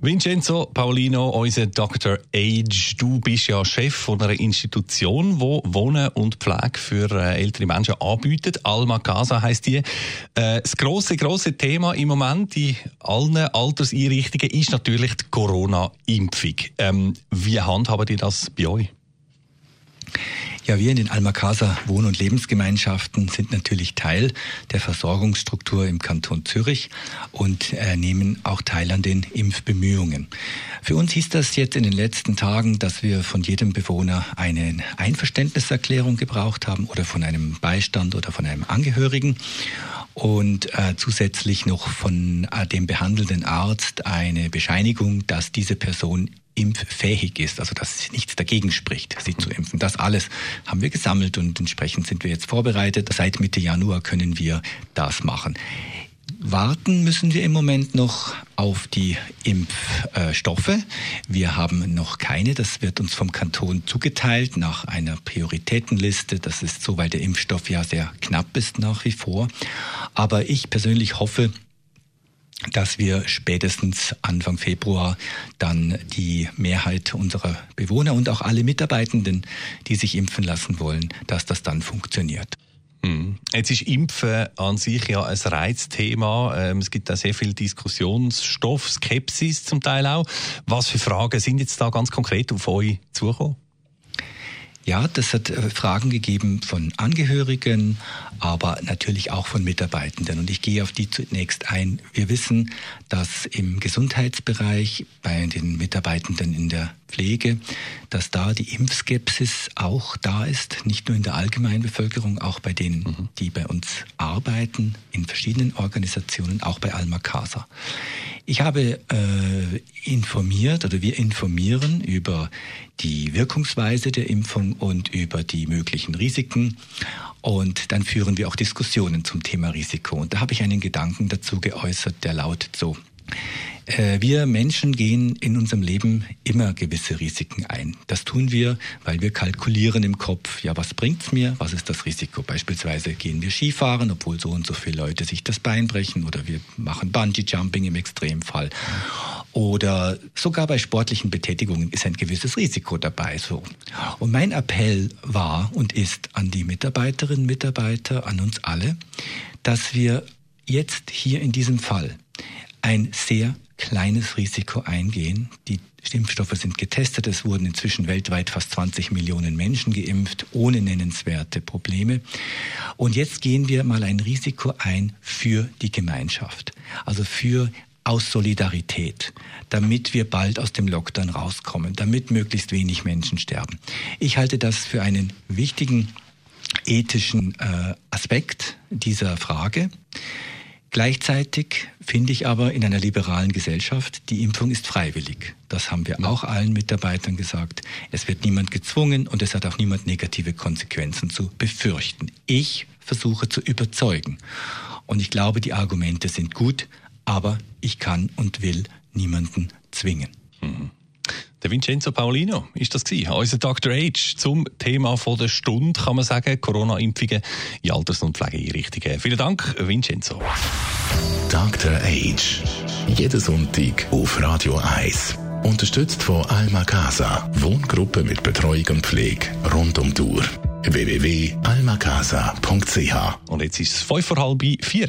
Vincenzo Paulino, unser Dr. Age, du bist ja Chef von einer Institution, wo Wohnen und Pflege für äh, ältere Menschen anbietet. Alma Casa heißt die. Äh, das große große Thema im Moment in allen Alterseinrichtungen ist natürlich die Corona-Impfung. Ähm, wie handhaben die das bei euch? Ja, wir in den Almakaser Wohn- und Lebensgemeinschaften sind natürlich Teil der Versorgungsstruktur im Kanton Zürich und äh, nehmen auch teil an den Impfbemühungen. Für uns hieß das jetzt in den letzten Tagen, dass wir von jedem Bewohner eine Einverständniserklärung gebraucht haben oder von einem Beistand oder von einem Angehörigen und äh, zusätzlich noch von äh, dem behandelnden Arzt eine Bescheinigung, dass diese Person impffähig ist, also dass nichts dagegen spricht, sie zu impfen. Das alles haben wir gesammelt und entsprechend sind wir jetzt vorbereitet. Seit Mitte Januar können wir das machen. Warten müssen wir im Moment noch auf die Impfstoffe. Wir haben noch keine. Das wird uns vom Kanton zugeteilt nach einer Prioritätenliste. Das ist so, weil der Impfstoff ja sehr knapp ist nach wie vor. Aber ich persönlich hoffe, dass wir spätestens Anfang Februar dann die Mehrheit unserer Bewohner und auch alle Mitarbeitenden, die sich impfen lassen wollen, dass das dann funktioniert. Hm. Jetzt ist Impfen an sich ja ein Reizthema. Ähm, es gibt da sehr viel Diskussionsstoff, Skepsis zum Teil auch. Was für Fragen sind jetzt da ganz konkret auf euch zugekommen? Ja, das hat äh, Fragen gegeben von Angehörigen, aber natürlich auch von Mitarbeitenden. Und ich gehe auf die zunächst ein. Wir wissen, dass im Gesundheitsbereich bei den Mitarbeitenden in der Pflege, dass da die Impfskepsis auch da ist, nicht nur in der allgemeinen Bevölkerung, auch bei denen, mhm. die bei uns arbeiten, in verschiedenen Organisationen, auch bei Alma Casa. Ich habe äh, informiert oder wir informieren über die Wirkungsweise der Impfung und über die möglichen Risiken. Und dann führen wir auch Diskussionen zum Thema Risiko. Und da habe ich einen Gedanken dazu geäußert, der lautet so. Äh, wir Menschen gehen in unserem Leben immer gewisse Risiken ein. Das tun wir, weil wir kalkulieren im Kopf, ja, was bringt's mir? Was ist das Risiko? Beispielsweise gehen wir Skifahren, obwohl so und so viele Leute sich das Bein brechen oder wir machen Bungee Jumping im Extremfall. Oder sogar bei sportlichen Betätigungen ist ein gewisses Risiko dabei, so. Und mein Appell war und ist an die Mitarbeiterinnen, Mitarbeiter, an uns alle, dass wir jetzt hier in diesem Fall ein sehr kleines Risiko eingehen. Die Impfstoffe sind getestet. Es wurden inzwischen weltweit fast 20 Millionen Menschen geimpft, ohne nennenswerte Probleme. Und jetzt gehen wir mal ein Risiko ein für die Gemeinschaft. Also für aus Solidarität, damit wir bald aus dem Lockdown rauskommen, damit möglichst wenig Menschen sterben. Ich halte das für einen wichtigen ethischen äh, Aspekt dieser Frage. Gleichzeitig finde ich aber in einer liberalen Gesellschaft, die Impfung ist freiwillig. Das haben wir auch allen Mitarbeitern gesagt. Es wird niemand gezwungen und es hat auch niemand negative Konsequenzen zu befürchten. Ich versuche zu überzeugen. Und ich glaube, die Argumente sind gut, aber ich kann und will niemanden zwingen. Der Vincenzo Paulino ist das gewesen, unser Dr. H zum Thema von der Stunde, kann man sagen, Corona-Impfungen in Alters- und Pflegeeinrichtungen. Vielen Dank, Vincenzo. Dr. H. Jeden Sonntag auf Radio 1. Unterstützt von Alma Casa, Wohngruppe mit Betreuung und Pflege rund um die Uhr. www.almacasa.ch Und jetzt ist es 5 vor halb 4.